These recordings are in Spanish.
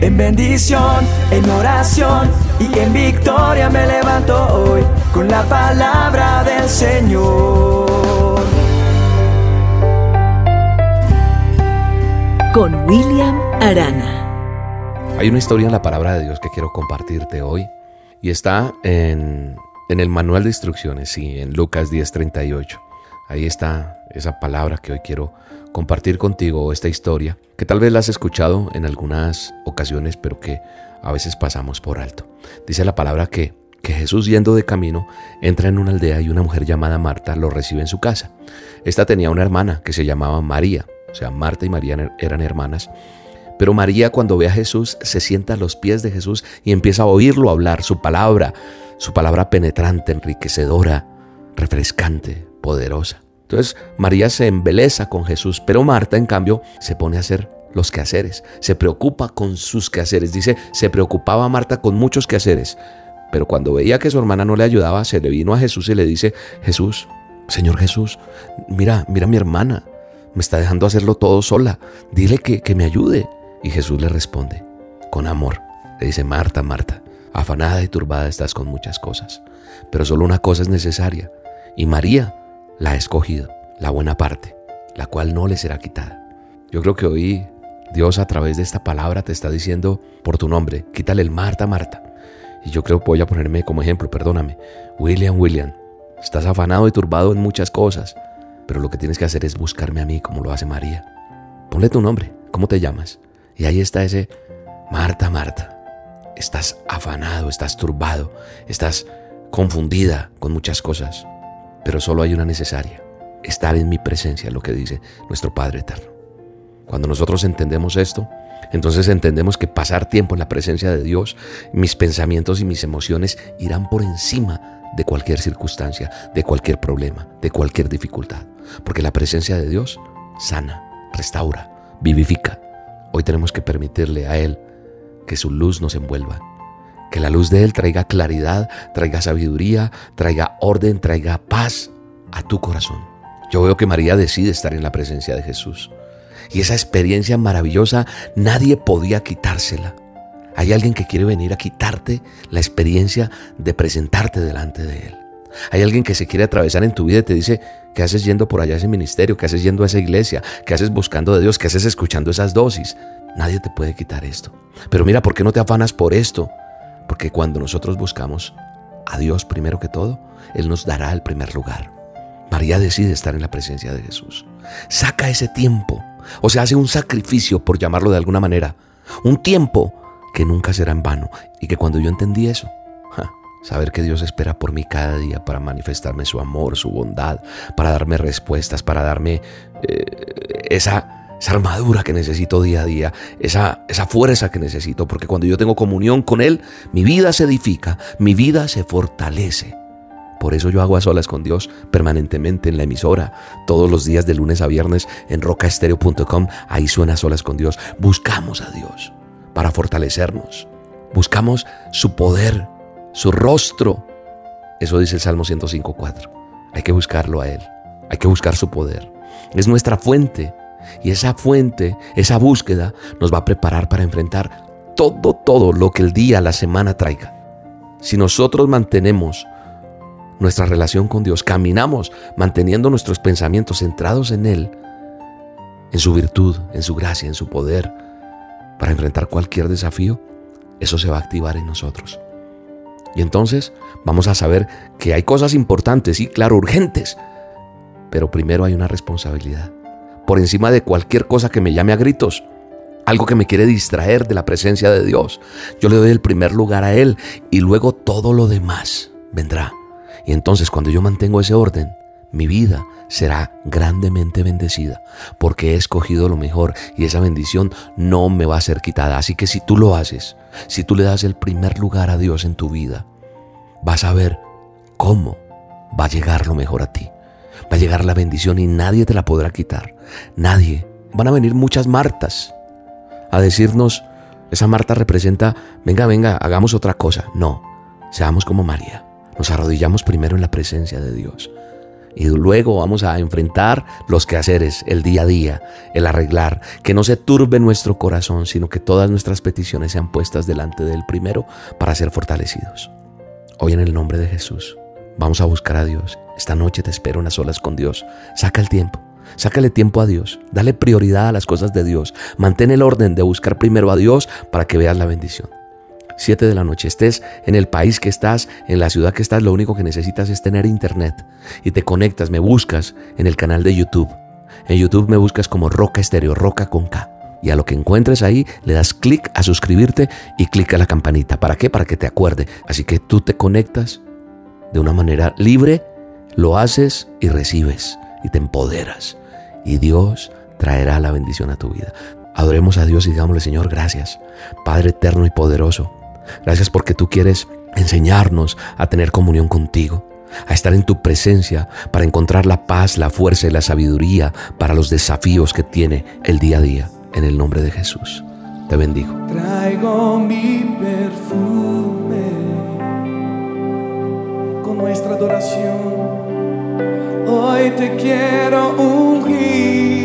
En bendición, en oración y en victoria me levanto hoy con la palabra del Señor. Con William Arana. Hay una historia en la palabra de Dios que quiero compartirte hoy y está en, en el manual de instrucciones, sí, en Lucas 10:38. Ahí está esa palabra que hoy quiero compartir contigo, esta historia, que tal vez la has escuchado en algunas ocasiones, pero que a veces pasamos por alto. Dice la palabra que, que Jesús yendo de camino entra en una aldea y una mujer llamada Marta lo recibe en su casa. Esta tenía una hermana que se llamaba María, o sea, Marta y María eran hermanas. Pero María cuando ve a Jesús se sienta a los pies de Jesús y empieza a oírlo hablar su palabra, su palabra penetrante, enriquecedora, refrescante, poderosa. Entonces María se embeleza con Jesús, pero Marta en cambio se pone a hacer los quehaceres, se preocupa con sus quehaceres. Dice, se preocupaba Marta con muchos quehaceres, pero cuando veía que su hermana no le ayudaba, se le vino a Jesús y le dice, Jesús, Señor Jesús, mira, mira a mi hermana, me está dejando hacerlo todo sola, dile que, que me ayude. Y Jesús le responde, con amor, le dice, Marta, Marta, afanada y turbada estás con muchas cosas, pero solo una cosa es necesaria, y María la ha escogido, la buena parte, la cual no le será quitada. Yo creo que hoy Dios a través de esta palabra te está diciendo por tu nombre, quítale el Marta, Marta. Y yo creo que voy a ponerme como ejemplo, perdóname, William, William, estás afanado y turbado en muchas cosas, pero lo que tienes que hacer es buscarme a mí como lo hace María. Ponle tu nombre, ¿cómo te llamas? Y ahí está ese Marta, Marta. Estás afanado, estás turbado, estás confundida con muchas cosas, pero solo hay una necesaria, estar en mi presencia, lo que dice nuestro Padre Eterno. Cuando nosotros entendemos esto, entonces entendemos que pasar tiempo en la presencia de Dios, mis pensamientos y mis emociones irán por encima de cualquier circunstancia, de cualquier problema, de cualquier dificultad. Porque la presencia de Dios sana, restaura, vivifica. Hoy tenemos que permitirle a Él que su luz nos envuelva, que la luz de Él traiga claridad, traiga sabiduría, traiga orden, traiga paz a tu corazón. Yo veo que María decide estar en la presencia de Jesús. Y esa experiencia maravillosa nadie podía quitársela. Hay alguien que quiere venir a quitarte la experiencia de presentarte delante de Él. Hay alguien que se quiere atravesar en tu vida y te dice, ¿qué haces yendo por allá a ese ministerio? ¿Qué haces yendo a esa iglesia? ¿Qué haces buscando de Dios? ¿Qué haces escuchando esas dosis? Nadie te puede quitar esto. Pero mira, ¿por qué no te afanas por esto? Porque cuando nosotros buscamos a Dios primero que todo, Él nos dará el primer lugar. María decide estar en la presencia de Jesús. Saca ese tiempo, o sea, hace un sacrificio, por llamarlo de alguna manera. Un tiempo que nunca será en vano. Y que cuando yo entendí eso, saber que Dios espera por mí cada día para manifestarme su amor, su bondad, para darme respuestas, para darme eh, esa esa armadura que necesito día a día, esa, esa fuerza que necesito, porque cuando yo tengo comunión con Él, mi vida se edifica, mi vida se fortalece. Por eso yo hago a solas con Dios permanentemente en la emisora, todos los días de lunes a viernes en rocaestereo.com, ahí suena a solas con Dios. Buscamos a Dios para fortalecernos, buscamos su poder, su rostro. Eso dice el Salmo 105.4. Hay que buscarlo a Él, hay que buscar su poder. Es nuestra fuente y esa fuente, esa búsqueda nos va a preparar para enfrentar todo, todo lo que el día, la semana traiga. Si nosotros mantenemos nuestra relación con Dios, caminamos manteniendo nuestros pensamientos centrados en Él, en su virtud, en su gracia, en su poder, para enfrentar cualquier desafío, eso se va a activar en nosotros. Y entonces vamos a saber que hay cosas importantes y, claro, urgentes, pero primero hay una responsabilidad por encima de cualquier cosa que me llame a gritos, algo que me quiere distraer de la presencia de Dios. Yo le doy el primer lugar a Él y luego todo lo demás vendrá. Y entonces cuando yo mantengo ese orden, mi vida será grandemente bendecida, porque he escogido lo mejor y esa bendición no me va a ser quitada. Así que si tú lo haces, si tú le das el primer lugar a Dios en tu vida, vas a ver cómo va a llegar lo mejor a ti va a llegar la bendición y nadie te la podrá quitar. Nadie. Van a venir muchas Martas a decirnos, esa Marta representa, venga, venga, hagamos otra cosa. No, seamos como María. Nos arrodillamos primero en la presencia de Dios Y luego vamos a enfrentar los quehaceres, el día a día, el arreglar, que no se turbe nuestro corazón, sino que todas nuestras peticiones sean puestas delante del primero para ser fortalecidos. Hoy en el nombre de Jesús, vamos a buscar a Dios. Esta noche te espero unas solas con Dios. Saca el tiempo. Sácale tiempo a Dios, dale prioridad a las cosas de Dios, mantén el orden de buscar primero a Dios para que veas la bendición. 7 de la noche, estés en el país que estás, en la ciudad que estás, lo único que necesitas es tener internet y te conectas, me buscas en el canal de YouTube. En YouTube me buscas como Roca Estéreo, Roca con K. Y a lo que encuentres ahí, le das clic a suscribirte y clic a la campanita. ¿Para qué? Para que te acuerde. Así que tú te conectas de una manera libre, lo haces y recibes y te empoderas. Y Dios traerá la bendición a tu vida. Adoremos a Dios y digámosle, Señor, gracias, Padre eterno y poderoso. Gracias porque tú quieres enseñarnos a tener comunión contigo, a estar en tu presencia para encontrar la paz, la fuerza y la sabiduría para los desafíos que tiene el día a día. En el nombre de Jesús. Te bendigo. Traigo mi perfume nuestra adoración. Hoy te quiero ungir.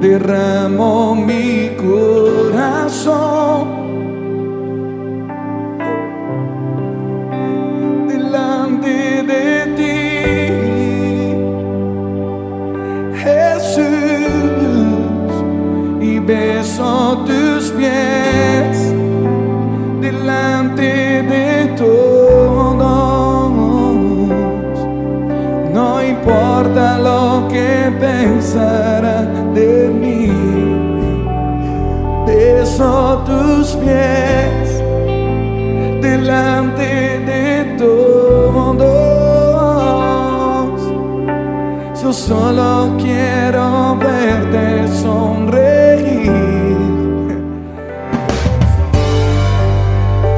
derramo mi corazón beso tus pies delante de todos. No importa lo que pensarán de mí. Beso tus pies delante de todos. Yo solo quiero verte sonreír.